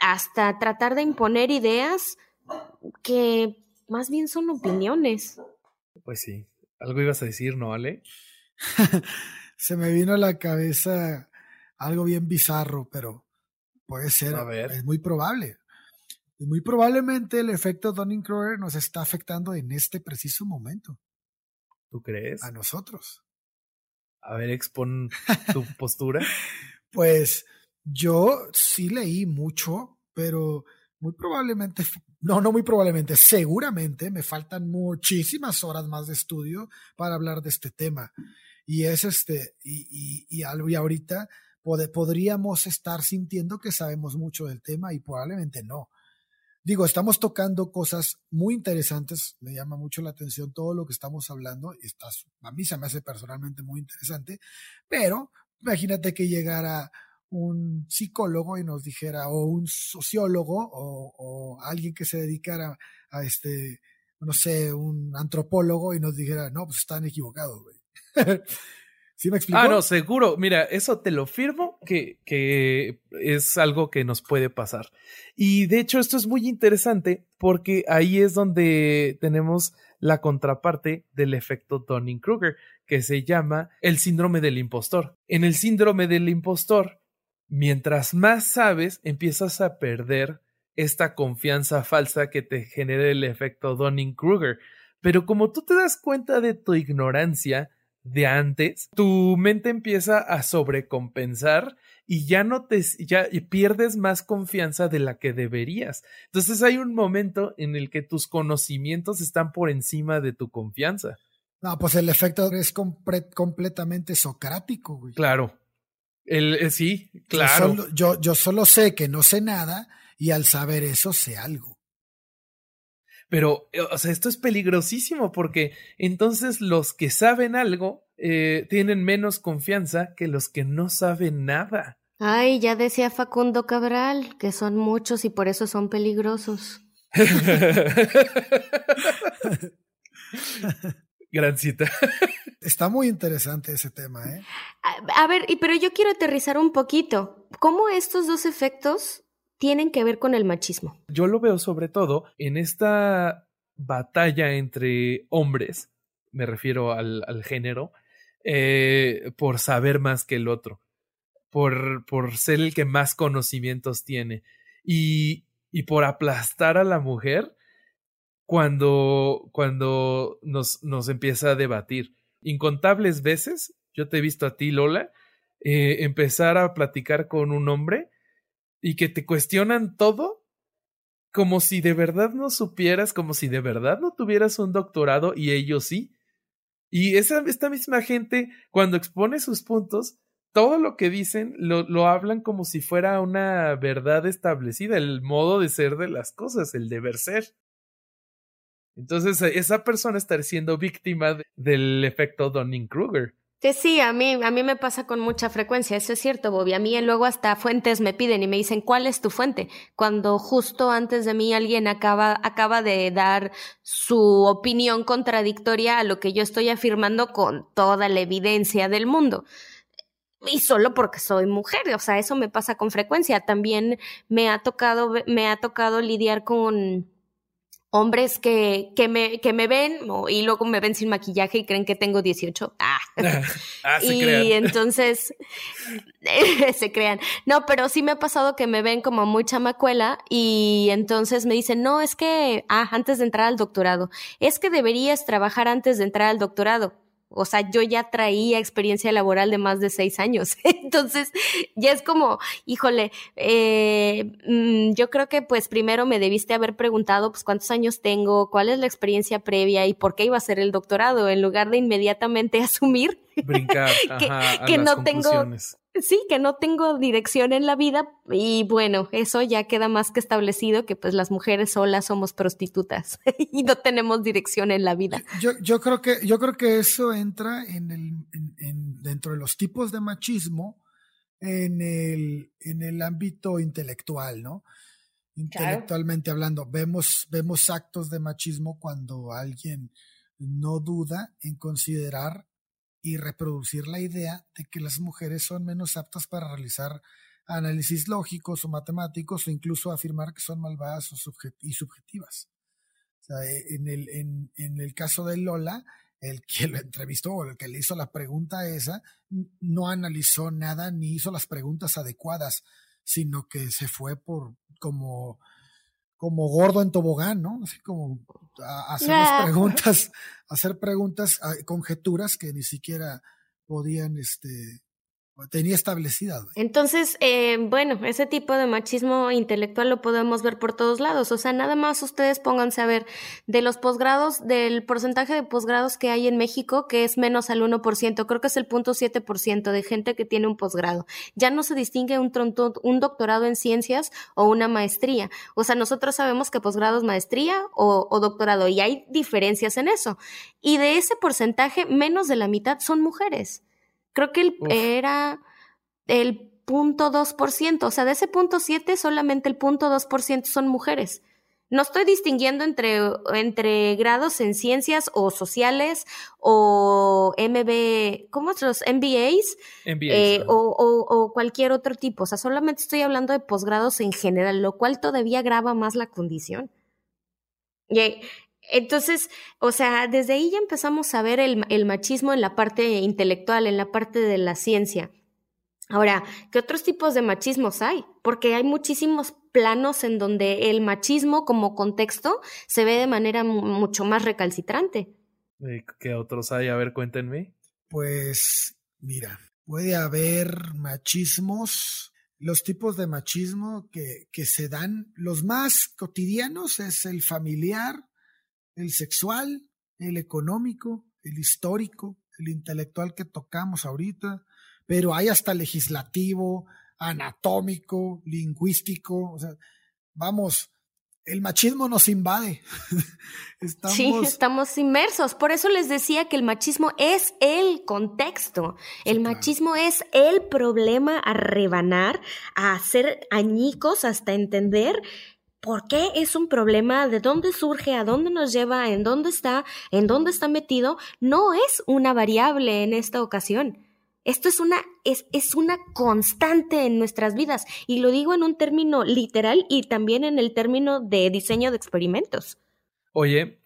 hasta tratar de imponer ideas que más bien son opiniones. Pues sí, algo ibas a decir, ¿no, Ale? Se me vino a la cabeza algo bien bizarro, pero puede ser, es muy probable. Y muy probablemente el efecto Dunning-Kruger nos está afectando en este preciso momento. ¿Tú crees? A nosotros. A ver, expon tu postura. Pues yo sí leí mucho, pero muy probablemente, no, no muy probablemente, seguramente me faltan muchísimas horas más de estudio para hablar de este tema. Y es este, y, y, y, y ahorita podríamos estar sintiendo que sabemos mucho del tema y probablemente no. Digo, estamos tocando cosas muy interesantes, me llama mucho la atención todo lo que estamos hablando, y estás, a mí se me hace personalmente muy interesante, pero imagínate que llegara un psicólogo y nos dijera, o un sociólogo, o, alguien que se dedicara a este, no sé, un antropólogo y nos dijera, no, pues están equivocados, güey. Ah, no, seguro. Mira, eso te lo firmo que, que es algo que nos puede pasar. Y de hecho, esto es muy interesante porque ahí es donde tenemos la contraparte del efecto Dunning-Kruger, que se llama el síndrome del impostor. En el síndrome del impostor, mientras más sabes, empiezas a perder esta confianza falsa que te genera el efecto Dunning-Kruger. Pero como tú te das cuenta de tu ignorancia, de antes, tu mente empieza a sobrecompensar y ya no te ya pierdes más confianza de la que deberías. Entonces hay un momento en el que tus conocimientos están por encima de tu confianza. No, pues el efecto es completamente socrático, güey. Claro. El, eh, sí, claro. Yo yo, yo solo sé que no sé nada y al saber eso sé algo. Pero, eh, o sea, esto es peligrosísimo porque entonces los que saben algo eh, tienen menos confianza que los que no saben nada. Ay, ya decía Facundo Cabral que son muchos y por eso son peligrosos. Gran cita. Está muy interesante ese tema, ¿eh? A, a ver, pero yo quiero aterrizar un poquito. ¿Cómo estos dos efectos tienen que ver con el machismo? Yo lo veo sobre todo en esta batalla entre hombres, me refiero al, género, eh, por saber más que el otro, por, por ser el que más conocimientos tiene y, y por aplastar a la mujer cuando, cuando nos, nos empieza a debatir. Incontables veces, yo te he visto a ti, Lola, eh, empezar a platicar con un hombre y que te cuestionan todo como si de verdad no supieras, como si de verdad no tuvieras un doctorado y ellos sí. Y esa, esta misma gente, cuando expone sus puntos, todo lo que dicen lo, lo hablan como si fuera una verdad establecida, el modo de ser de las cosas, el deber ser. Entonces, esa persona está siendo víctima del efecto Donning-Kruger. Sí, a mí, a mí me pasa con mucha frecuencia, eso es cierto, Bobby. A mí luego hasta fuentes me piden y me dicen, ¿cuál es tu fuente? Cuando justo antes de mí alguien acaba, acaba de dar su opinión contradictoria a lo que yo estoy afirmando con toda la evidencia del mundo. Y solo porque soy mujer, o sea, eso me pasa con frecuencia. También me ha tocado, me ha tocado lidiar con, hombres que, que, me, que me ven y luego me ven sin maquillaje y creen que tengo 18. Ah. ah se y entonces se crean. No, pero sí me ha pasado que me ven como muy chamacuela y entonces me dicen, no, es que, ah, antes de entrar al doctorado, es que deberías trabajar antes de entrar al doctorado. O sea, yo ya traía experiencia laboral de más de seis años. Entonces, ya es como, híjole, eh, mm, yo creo que pues primero me debiste haber preguntado pues cuántos años tengo, cuál es la experiencia previa y por qué iba a ser el doctorado, en lugar de inmediatamente asumir Brincar, que, no tengo sí, que no tengo dirección en la vida y bueno, eso ya queda más que establecido que pues las mujeres solas somos prostitutas y no tenemos dirección en la vida. Yo, yo creo que yo creo que eso entra en el en, dentro de los tipos de machismo en el en el ámbito intelectual, ¿no? Intelectualmente hablando, vemos vemos actos de machismo cuando alguien no duda en considerar y reproducir la idea de que las mujeres son menos aptas para realizar análisis lógicos o matemáticos o incluso afirmar que son malvadas o y subjetivas. O sea, e, en, el, en el caso de Lola, el que lo entrevistó o el que le hizo la pregunta esa, no analizó nada ni hizo las preguntas adecuadas, sino que se fue por como como gordo en tobogán, ¿no? Así como a, hacer preguntas, hacer preguntas, conjeturas que ni siquiera podían este, tenía establecida. Entonces, eh, bueno, ese tipo de machismo intelectual lo podemos ver por todos lados. O sea, nada más ustedes pónganse a ver de los posgrados, del porcentaje de posgrados que hay en México, que es menos al 1%, creo que es el punto 7% de gente que tiene un posgrado. Ya no se distingue un, un doctorado en ciencias o una maestría. O sea, nosotros sabemos que posgrado es maestría o doctorado y hay diferencias en eso. Y de ese porcentaje, menos de la mitad son mujeres. Creo que el, era el punto dos por ciento, o sea, de ese punto siete solamente el punto dos por ciento son mujeres. No estoy distinguiendo entre, entre grados en ciencias o sociales o MB, ¿cómo es los MBAs? Eh, o, o, cualquier otro tipo. O sea, solamente estoy hablando de posgrados en general, lo cual todavía agrava más la condición. Y entonces, o sea, desde ahí ya empezamos a ver el, el, machismo en la parte intelectual, en la parte de la ciencia. Ahora, ¿qué otros tipos de machismos hay? Porque hay muchísimos planos en donde el machismo como contexto se ve de manera mucho más recalcitrante. ¿Qué otros hay? A ver, cuéntenme. Pues mira, puede haber machismos, los tipos de machismo que, que se dan, los más cotidianos es el familiar, el sexual, el económico, el histórico, el intelectual que tocamos ahorita, pero hay hasta legislativo, anatómico, lingüístico, o sea, vamos, el machismo nos invade. estamos... Sí, estamos inmersos. Por eso les decía que el machismo es el contexto. el machismo es el problema a rebanar, a hacer añicos hasta entender por qué es un problema, de dónde surge, a dónde nos lleva, en dónde está, en dónde está metido. No es una variable en esta ocasión. Esto es una, es, es, una constante en nuestras vidas y lo digo en un término literal y también en el término de diseño de experimentos. Oye,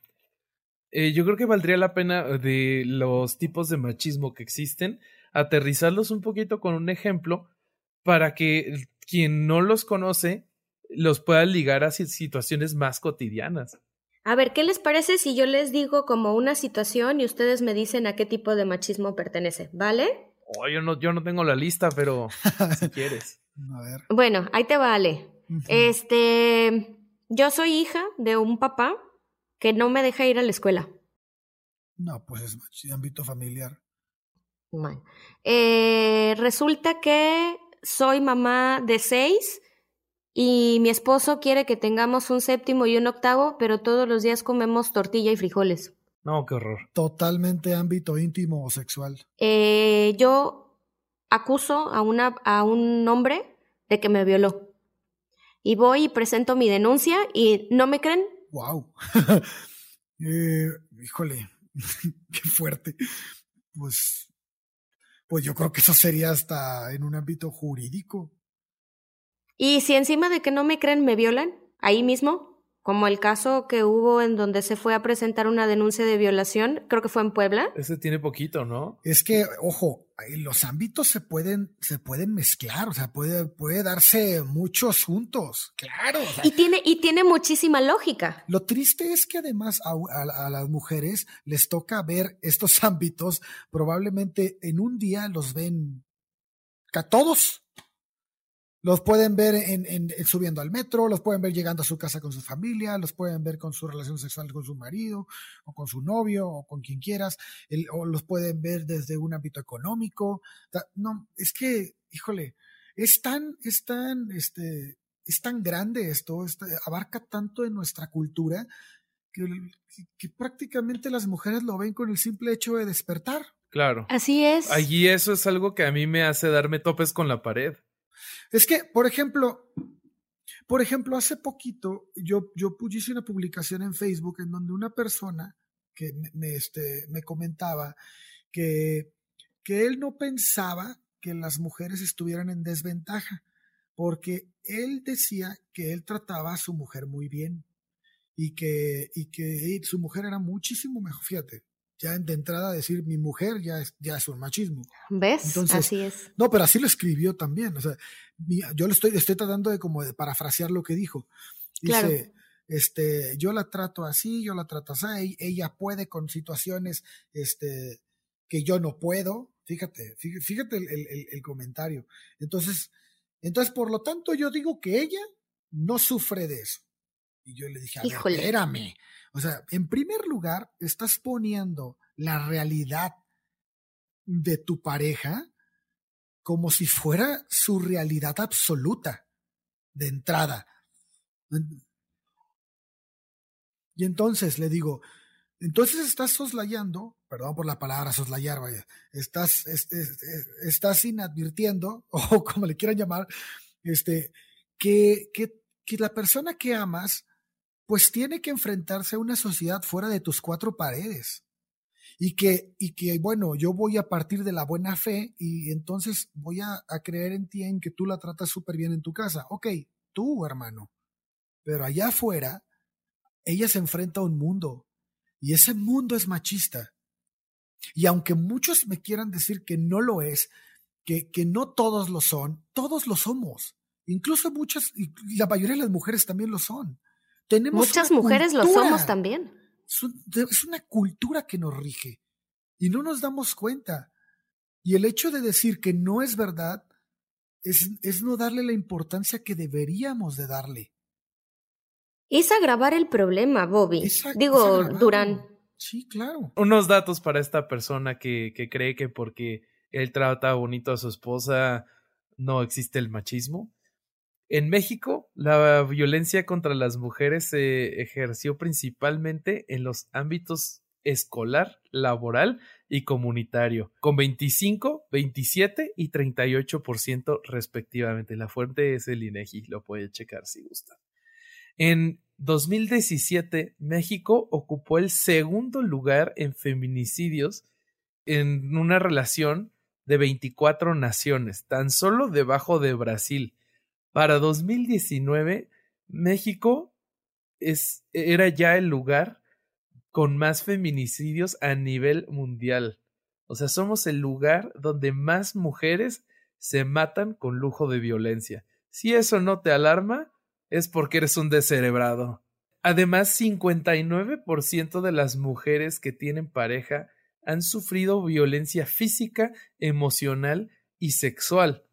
eh, yo creo que valdría la pena de los tipos de machismo que existen, aterrizarlos un poquito con un ejemplo para que quien no los conoce los pueda ligar a situaciones más cotidianas. A ver, ¿qué les parece si yo les digo como una situación y ustedes me dicen a qué tipo de machismo pertenece? ¿Vale? Oh, yo, no, yo no tengo la lista, pero si quieres. A ver. Bueno, ahí te vale. Este, yo soy hija de un papá que no me deja ir a la escuela. No, pues es ámbito familiar. Bueno. Eh, resulta que soy mamá de seis y mi esposo quiere que tengamos un séptimo y un octavo, pero todos los días comemos tortilla y frijoles. No, qué horror. Totalmente ámbito íntimo o sexual. Eh, yo acuso a, una, a un hombre de que me violó. Y voy y presento mi denuncia y no me creen. ¡Wow! eh, híjole, qué fuerte. Pues, pues yo creo que eso sería hasta en un ámbito jurídico. ¿Y si encima de que no me creen me violan? Ahí mismo, como el caso que hubo en donde se fue a presentar una denuncia de violación, creo que fue en Puebla. Ese tiene poquito, ¿no? Es que, ojo, los ámbitos se pueden, se pueden mezclar, o sea, puede, puede darse muchos juntos, claro. y, tiene, y tiene muchísima lógica. Lo triste es que además a, a, las mujeres les toca ver estos ámbitos, probablemente en un día los ven a todos, los pueden ver en, en, subiendo al metro, los pueden ver llegando a su casa con su familia, los pueden ver con su relación sexual con su marido o con su novio o con quien quieras, o los pueden ver desde un ámbito económico. No, es que, híjole, es tan, es tan, este, es tan grande esto, este, abarca tanto en nuestra cultura que, que prácticamente las mujeres lo ven con el simple hecho de despertar. Claro. Así es. Allí eso es algo que a mí me hace darme topes con la pared. Es que, por ejemplo, por ejemplo, hace poquito yo, yo hice una publicación en Facebook en donde una persona que me, este, me comentaba que, que él no pensaba que las mujeres estuvieran en desventaja, porque él decía que él trataba a su mujer muy bien y que, y que su mujer era muchísimo mejor. Fíjate, ya de entrada decir mi mujer ya es, ya es un machismo. ¿Ves? así es. No, pero así lo escribió también. O sea, yo lo estoy, estoy tratando de como de parafrasear lo que dijo. Dice, este, yo la trato así, yo la trato así, ella puede con situaciones, este, que yo no puedo. Fíjate, fíjate el, el, el comentario. Entonces, entonces, por lo tanto, yo digo que ella no sufre de eso. Y yo le dije, a ver, espérame. O sea, en primer lugar, estás poniendo la realidad de tu pareja como si fuera su realidad absoluta de entrada. Y entonces le digo, entonces estás soslayando, perdón por la palabra soslayar, vaya, estás, estás inadvirtiendo, o como le quieran llamar, este, que, que, que la persona que amas pues tiene que enfrentarse a una sociedad fuera de tus cuatro paredes. Y que, y que, bueno, yo voy a partir de la buena fe y entonces voy a, creer en ti en que tú la tratas súper bien en tu casa. Ok, tú, hermano. Pero allá afuera, ella se enfrenta a un mundo y ese mundo es machista. Y aunque muchos me quieran decir que no lo es, que, que no todos lo son, todos lo somos. Incluso muchas, y la mayoría de las mujeres también lo son. Muchas mujeres lo somos también. Es una cultura que nos rige y no nos damos cuenta. Y el hecho de decir que no es verdad es, es no darle la importancia que deberíamos de darle. Es agravar el problema, Bobby. Digo, Durán. Sí, claro. Unos datos para esta persona que, que cree que porque él trata bonito a su esposa no existe el machismo. En México, la violencia contra las mujeres se ejerció principalmente en los ámbitos escolar, laboral y comunitario, con 25, 27 y 38% respectivamente. La fuente es el INEGI, lo puede checar si gusta. En 2017, México ocupó el segundo lugar en feminicidios en una relación de 24 naciones, tan solo debajo de Brasil. Para 2019, México es, era ya el lugar con más feminicidios a nivel mundial. O sea, somos el lugar donde más mujeres se matan con lujo de violencia. Si eso no te alarma, es porque eres un descerebrado. Además, 59% de las mujeres que tienen pareja han sufrido violencia física, emocional y sexual.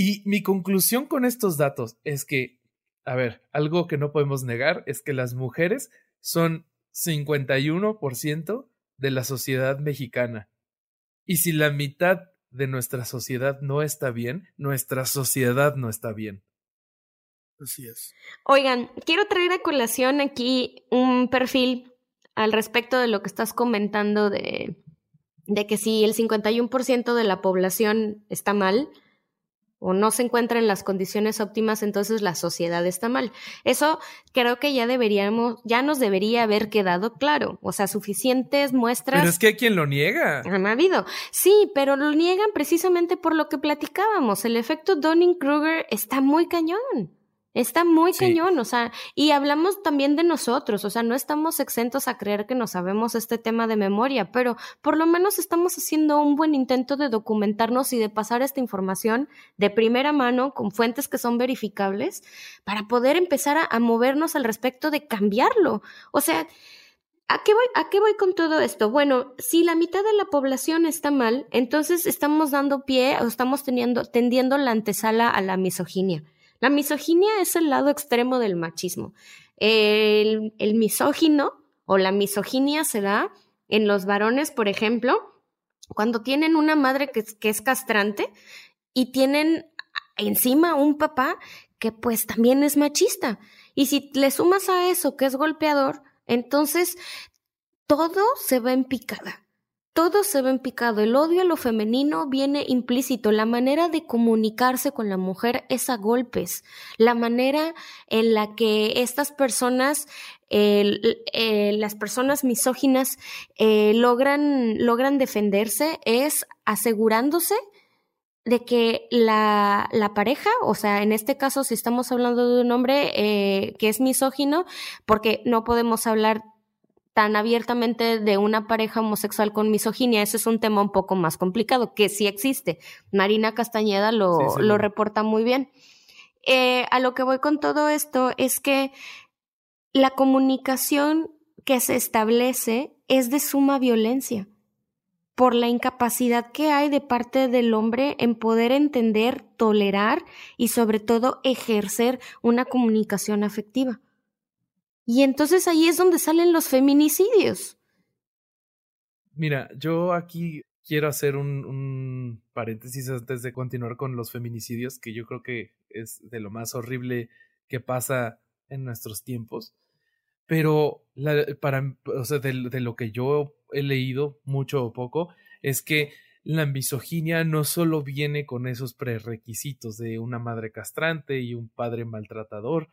Y mi conclusión con estos datos es que, a ver, algo que no podemos negar es que las mujeres son 51% de la sociedad mexicana. Y si la mitad de nuestra sociedad no está bien, nuestra sociedad no está bien. Así es. Oigan, quiero traer a colación aquí un perfil al respecto de lo que estás comentando de, de que si el 51% de la población está mal, o no se encuentra en las condiciones óptimas, entonces la sociedad está mal. Eso creo que ya deberíamos, ya nos debería haber quedado claro. O sea, suficientes muestras. Pero es que hay quien lo niega. Han habido. Sí, pero lo niegan precisamente por lo que platicábamos. El efecto Donning-Kruger está muy cañón. Está muy cañón, o sea, y hablamos también de nosotros, o sea, no estamos exentos a creer que no sabemos este tema de memoria, pero por lo menos estamos haciendo un buen intento de documentarnos y de pasar esta información de primera mano con fuentes que son verificables para poder empezar a, a movernos al respecto de cambiarlo. O sea, ¿A qué, voy, ¿A qué voy con todo esto? Bueno, si la mitad de la población está mal, entonces estamos dando pie o estamos teniendo, tendiendo la antesala a la misoginia. La misoginia es el lado extremo del machismo. El, misógino o la misoginia se da en los varones, por ejemplo, cuando tienen una madre que, que es castrante y tienen encima un papá que pues también es machista. Y si le sumas a eso que es golpeador, entonces todo se va en picada todo se ve en picado. El odio a lo femenino viene implícito. La manera de comunicarse con la mujer es a golpes. La manera en la que estas personas, eh, las personas misóginas, eh, logran, logran defenderse es asegurándose de que la, la, pareja, o sea, en este caso, si estamos hablando de un hombre eh, que es misógino, porque no podemos hablar tan abiertamente de una pareja homosexual con misoginia. Ese es un tema un poco más complicado, que sí existe. Marina Castañeda lo, lo reporta muy bien. Eh, a lo que voy con todo esto es que la comunicación que se establece es de suma violencia por la incapacidad que hay de parte del hombre en poder entender, tolerar y sobre todo ejercer una comunicación afectiva. Y entonces ahí es donde salen los feminicidios. Mira, yo aquí quiero hacer un, paréntesis antes de continuar con los feminicidios, que yo creo que es de lo más horrible que pasa en nuestros tiempos. Pero la, para, o sea, de, de lo que yo he leído, mucho o poco, es que la misoginia no solo viene con esos prerequisitos de una madre castrante y un padre maltratador,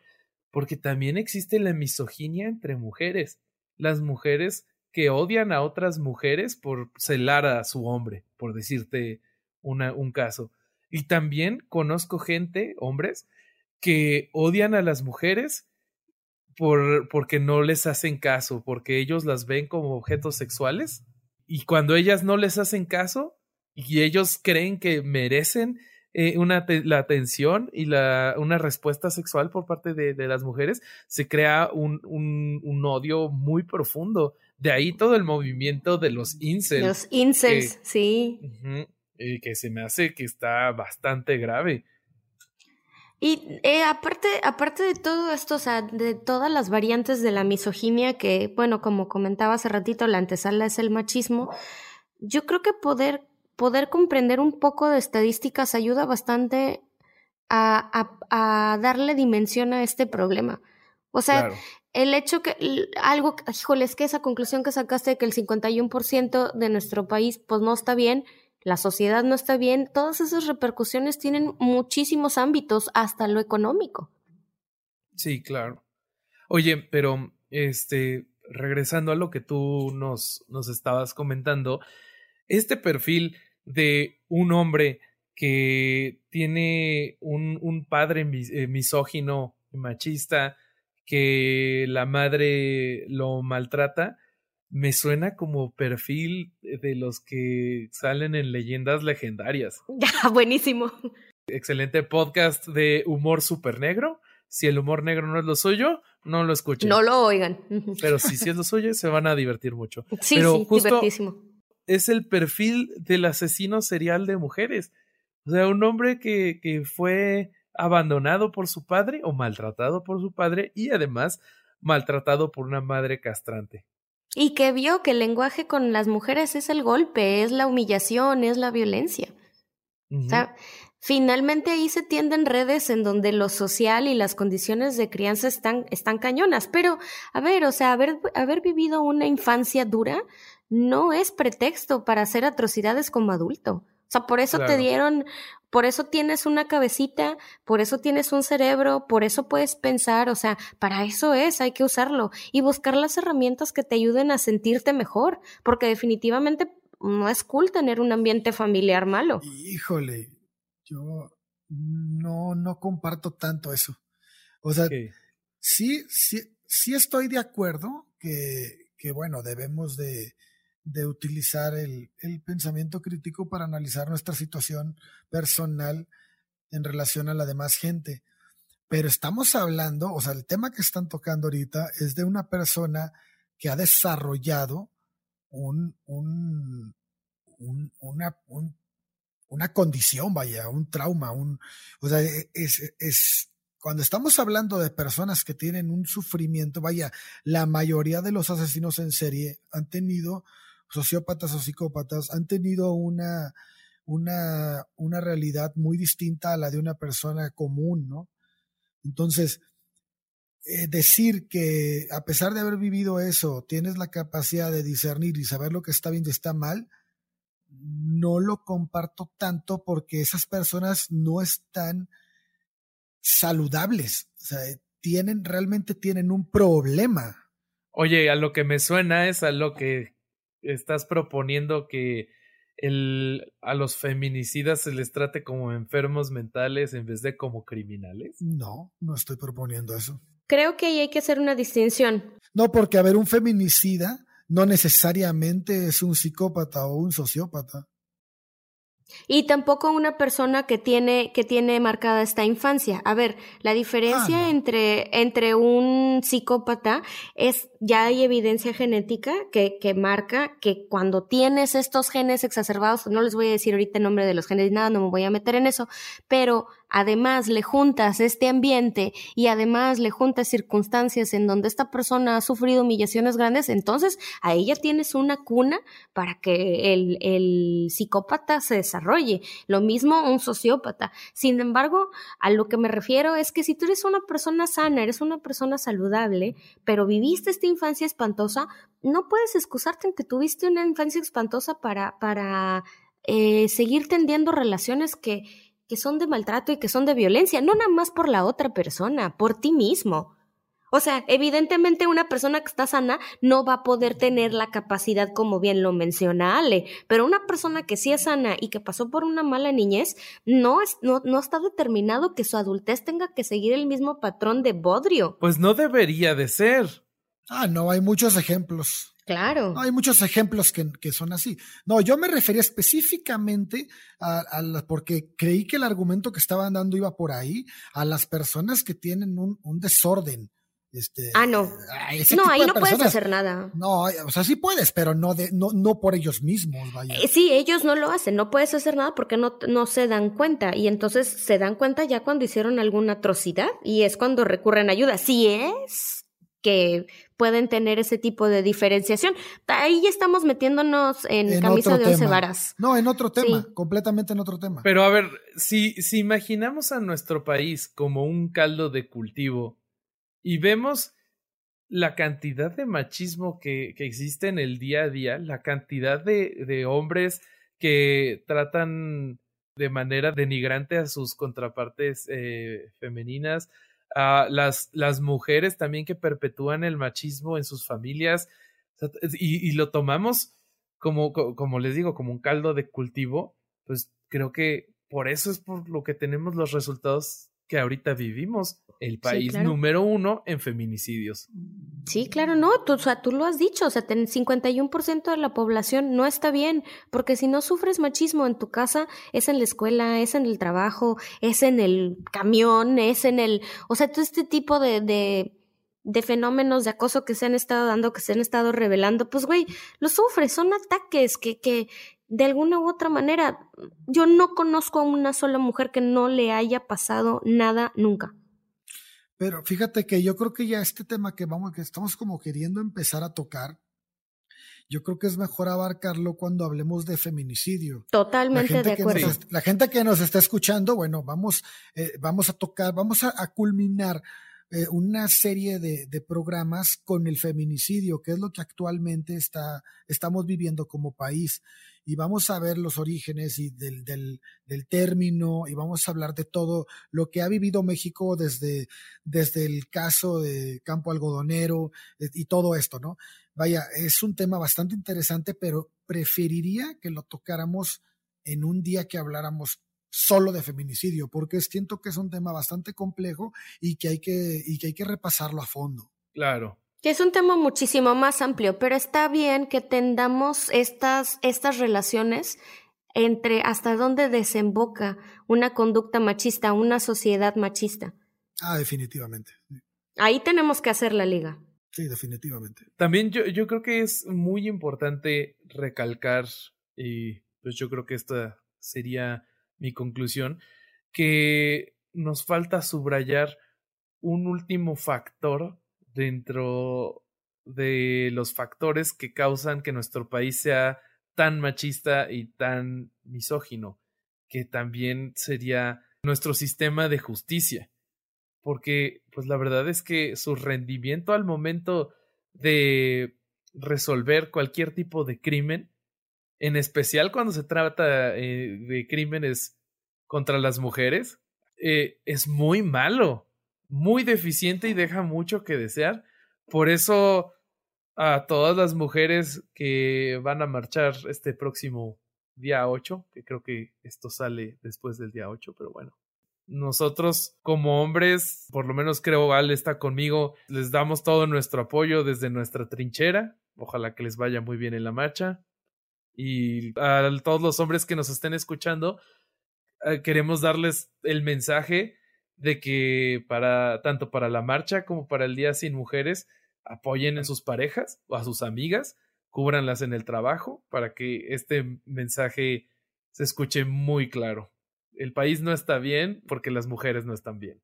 porque también existe la misoginia entre mujeres. Las mujeres que odian a otras mujeres por celar a su hombre, por decirte un caso. Y también conozco gente, hombres, que odian a las mujeres por, porque no les hacen caso, porque ellos las ven como objetos sexuales. Y cuando ellas no les hacen caso y ellos creen que merecen eh, una la atención y la, una respuesta sexual por parte de, de las mujeres, se crea un, un, un, odio muy profundo. De ahí todo el movimiento de los incels. Los incels, sí. eh, que se me hace que está bastante grave. Y eh, aparte, aparte de todo esto, o sea, de todas las variantes de la misoginia, que, bueno, como comentaba hace ratito, la antesala es el machismo, yo creo que poder, poder comprender un poco de estadísticas ayuda bastante a, a, darle dimensión a este problema. O sea, el hecho que algo, híjole, es que esa conclusión que sacaste de que el 51% de nuestro país pues no está bien, la sociedad no está bien, todas esas repercusiones tienen muchísimos ámbitos, hasta lo económico. Sí, claro. Oye, pero este, regresando a lo que tú nos, nos estabas comentando, este perfil de un hombre que tiene un, un padre eh, misógino y machista, que la madre lo maltrata, me suena como perfil de los que salen en leyendas legendarias. Ya, buenísimo. Excelente podcast de humor super negro. Si el humor negro no es lo suyo, no lo escuchen. No lo oigan. Pero si sí es lo suyo, se van a divertir mucho. Sí, Pero sí, divertísimo. Es el perfil del asesino serial de mujeres. O sea, un hombre que, que fue abandonado por su padre o maltratado por su padre y además maltratado por una madre castrante. Y que vio que el lenguaje con las mujeres es el golpe, es la humillación, es la violencia. O sea, finalmente ahí se tienden redes en donde lo social y las condiciones de crianza están, están cañonas. Pero, a ver, o sea, haber, haber vivido una infancia dura no es pretexto para hacer atrocidades como adulto. O sea, por eso te dieron, por eso tienes una cabecita, por eso tienes un cerebro, por eso puedes pensar, o sea, para eso es, hay que usarlo y buscar las herramientas que te ayuden a sentirte mejor, porque definitivamente no es cool tener un ambiente familiar malo. Híjole, yo no, no comparto tanto eso. O sea, sí, sí, sí estoy de acuerdo que, que bueno, debemos de, de utilizar el, pensamiento crítico para analizar nuestra situación personal en relación a la demás gente. Pero estamos hablando, o sea, el tema que están tocando ahorita es de una persona que ha desarrollado un, un, una, una condición, vaya, un trauma, un, o sea, e, es, es, cuando estamos hablando de personas que tienen un sufrimiento, vaya, la mayoría de los asesinos en serie han tenido sociópatas o psicópatas han tenido una, una, una realidad muy distinta a la de una persona común, ¿no? Entonces, eh, decir que a pesar de haber vivido eso, tienes la capacidad de discernir y saber lo que está bien y está mal, no lo comparto tanto porque esas personas no están saludables, o sea, tienen, realmente tienen un problema. Oye, a lo que me suena es a lo que estás proponiendo que el, a los feminicidas se les trate como enfermos mentales en vez de como criminales? No, no estoy proponiendo eso. Creo que ahí hay que hacer una distinción. No, porque a ver, un feminicida no necesariamente es un psicópata o un sociópata. Y tampoco una persona que tiene, que tiene marcada esta infancia. A ver, la diferencia ah, entre, entre un psicópata es, ya hay evidencia genética que, que marca que cuando tienes estos genes exacerbados, no les voy a decir ahorita el nombre de los genes, nada, no me voy a meter en eso, pero además le juntas este ambiente y además le juntas circunstancias en donde esta persona ha sufrido humillaciones grandes, entonces a ella tienes una cuna para que el, el psicópata se desarrolle. Lo mismo un sociópata. Sin embargo, a lo que me refiero es que si tú eres una persona sana, eres una persona saludable, pero viviste esta infancia espantosa, no puedes excusarte en que tuviste una infancia espantosa para, para eh, seguir tendiendo relaciones que, que son de maltrato y que son de violencia, no nada más por la otra persona, por ti mismo. O sea, evidentemente una persona que está sana no va a poder tener la capacidad, como bien lo menciona Ale, pero una persona que sí es sana y que pasó por una mala niñez, no, es, no, no está determinado que su adultez tenga que seguir el mismo patrón de bodrio. Pues no debería de ser. Ah, no, hay muchos ejemplos. Claro. hay muchos ejemplos que, que, son así. No, yo me refería específicamente a, a porque creí que el argumento que estaban dando iba por ahí, a las personas que tienen un, un desorden Este, ah, no. No, ahí no puedes hacer nada. No, o sea, sí puedes, pero no, de, no, no por ellos mismos. Vaya. Eh, sí, ellos no lo hacen, no puedes hacer nada porque no, no se dan cuenta. Y entonces se dan cuenta ya cuando hicieron alguna atrocidad y es cuando recurren a ayuda. Si es que pueden tener ese tipo de diferenciación. Ahí ya estamos metiéndonos en, camisa de once varas. No, en otro tema, completamente en otro tema. Pero a ver, si, si imaginamos a nuestro país como un caldo de cultivo y vemos la cantidad de machismo que, que existe en el día a día, la cantidad de, de hombres que tratan de manera denigrante a sus contrapartes eh, femeninas, a las, las mujeres también que perpetúan el machismo en sus familias, y, y lo tomamos como, como les digo, como un caldo de cultivo, pues creo que por eso es por lo que tenemos los resultados que ahorita vivimos, el país número uno en feminicidios. Sí, claro, no, tú, o sea, tú lo has dicho, o sea, el 51% de la población no está bien, porque si no sufres machismo en tu casa, es en la escuela, es en el trabajo, es en el camión, es en el, o sea, todo este tipo de, de, de fenómenos de acoso que se han estado dando, que se han estado revelando, pues güey, lo sufres, son ataques que, que, de alguna u otra manera, yo no conozco a una sola mujer que no le haya pasado nada nunca. Pero fíjate que yo creo que ya este tema que vamos, que estamos como queriendo empezar a tocar, yo creo que es mejor abarcarlo cuando hablemos de feminicidio. Totalmente de acuerdo. la gente que nos está escuchando, bueno, vamos, eh, vamos a tocar, vamos a, culminar eh, una serie de, de, programas con el feminicidio, que es lo que actualmente está, estamos viviendo como país y vamos a ver los orígenes y del, del, del, término y vamos a hablar de todo lo que ha vivido México desde, desde el caso de Campo Algodonero eh, y todo esto, ¿no? Vaya, es un tema bastante interesante, pero preferiría que lo tocáramos en un día que habláramos solo de feminicidio, porque siento que es un tema bastante complejo y que hay que, y que, hay que repasarlo a fondo. Claro, que es un tema muchísimo más amplio, pero está bien que tendamos estas, estas relaciones entre hasta dónde desemboca una conducta machista, una sociedad machista. Ah, definitivamente. Ahí tenemos que hacer la liga. Sí, definitivamente. También yo, yo creo que es muy importante recalcar, y pues yo creo que esta sería mi conclusión, que nos falta subrayar un último factor dentro de los factores que causan que nuestro país sea tan machista y tan misógino, que también sería nuestro sistema de justicia. Porque, pues la verdad es que su rendimiento al momento de resolver cualquier tipo de crimen, en especial cuando se trata eh, de crímenes contra las mujeres, eh, es muy malo muy deficiente y deja mucho que desear. Por eso a todas las mujeres que van a marchar este próximo día 8, que creo que esto sale después del día 8, pero bueno. Nosotros como hombres, por lo menos creo Al está conmigo, les damos todo nuestro apoyo desde nuestra trinchera. Ojalá que les vaya muy bien en la marcha. Y a todos los hombres que nos estén escuchando, eh, queremos darles el mensaje de que para tanto para la marcha como para el Día Sin Mujeres apoyen a sus parejas o a sus amigas, cúbranlas en el trabajo para que este mensaje se escuche muy claro. El país no está bien porque las mujeres no están bien.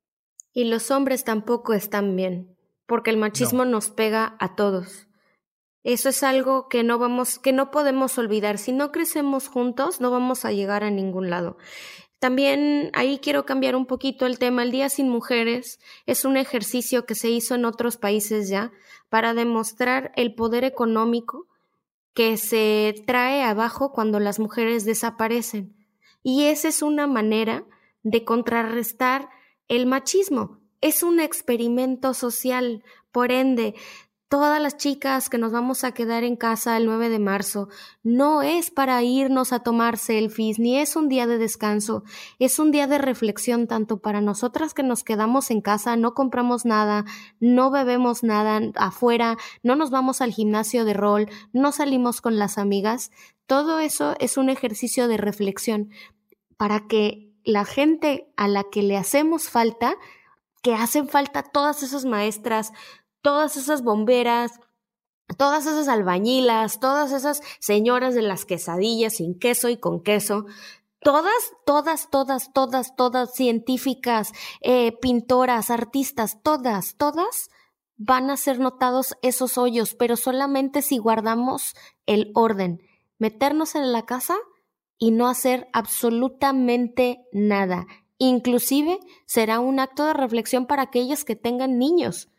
Y los hombres tampoco están bien, porque el machismo nos pega a todos. Eso es algo que no vamos, que no podemos olvidar. Si no crecemos juntos, no vamos a llegar a ningún lado. También ahí quiero cambiar un poquito el tema. El Día sin Mujeres es un ejercicio que se hizo en otros países ya para demostrar el poder económico que se trae abajo cuando las mujeres desaparecen. Y esa es una manera de contrarrestar el machismo. Es un experimento social. Por ende, todas las chicas que nos vamos a quedar en casa el 9 de marzo, no es para irnos a tomar selfies, ni es un día de descanso, es un día de reflexión tanto para nosotras que nos quedamos en casa, no compramos nada, no bebemos nada afuera, no nos vamos al gimnasio de rol, no salimos con las amigas. Todo eso es un ejercicio de reflexión para que la gente a la que le hacemos falta, que hacen falta todas esas maestras, todas esas bomberas, todas esas albañilas, todas esas señoras de las quesadillas sin queso y con queso, todas, todas, todas, todas, todas, científicas, eh, pintoras, artistas, todas, todas van a ser notados esos hoyos, pero solamente si guardamos el orden, meternos en la casa y no hacer absolutamente nada. Inclusive será un acto de reflexión para aquellos que tengan niños,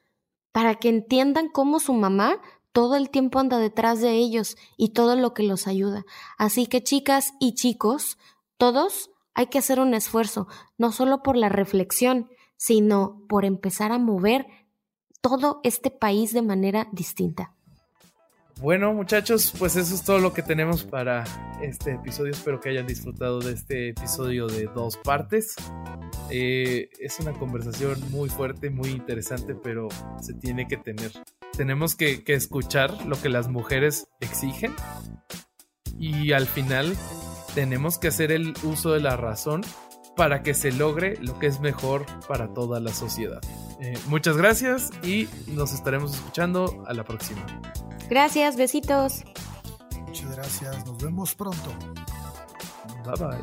para que entiendan cómo su mamá todo el tiempo anda detrás de ellos y todo lo que los ayuda. Así que chicas y chicos, todos hay que hacer un esfuerzo, no solo por la reflexión, sino por empezar a mover todo este país de manera distinta. Bueno, muchachos, pues eso es todo lo que tenemos para este episodio. Espero que hayan disfrutado de este episodio de dos partes. Eh, es una conversación muy fuerte, muy interesante, pero se tiene que tener. Tenemos que, escuchar lo que las mujeres exigen y al final tenemos que hacer el uso de la razón para que se logre lo que es mejor para toda la sociedad. Eh, muchas gracias y nos estaremos escuchando a la próxima. Gracias, besitos. Muchas gracias, nos vemos pronto. Bye bye.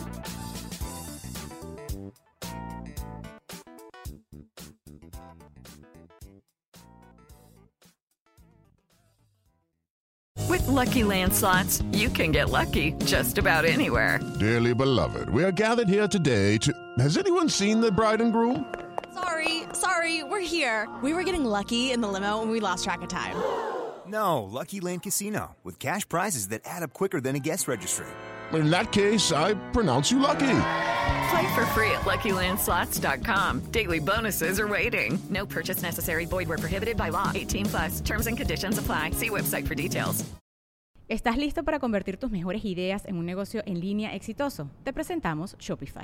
With Lucky Land slots, you can get lucky just about anywhere. Dearly beloved, we are gathered here today to. Has anyone seen the bride and groom? Sorry, sorry, we're here. We were getting lucky in the limo and we lost track of time. No, Lucky Land Casino, with cash prizes that add up quicker than a guest registry. In that case, I pronounce you lucky. Play for free at LuckyLandSlots.com. Daily bonuses are waiting. No purchase necessary. Void where prohibited by law. 18 plus. Terms and conditions apply. See website for details. ¿Estás listo para convertir tus mejores ideas en un negocio en línea exitoso? Te presentamos Shopify.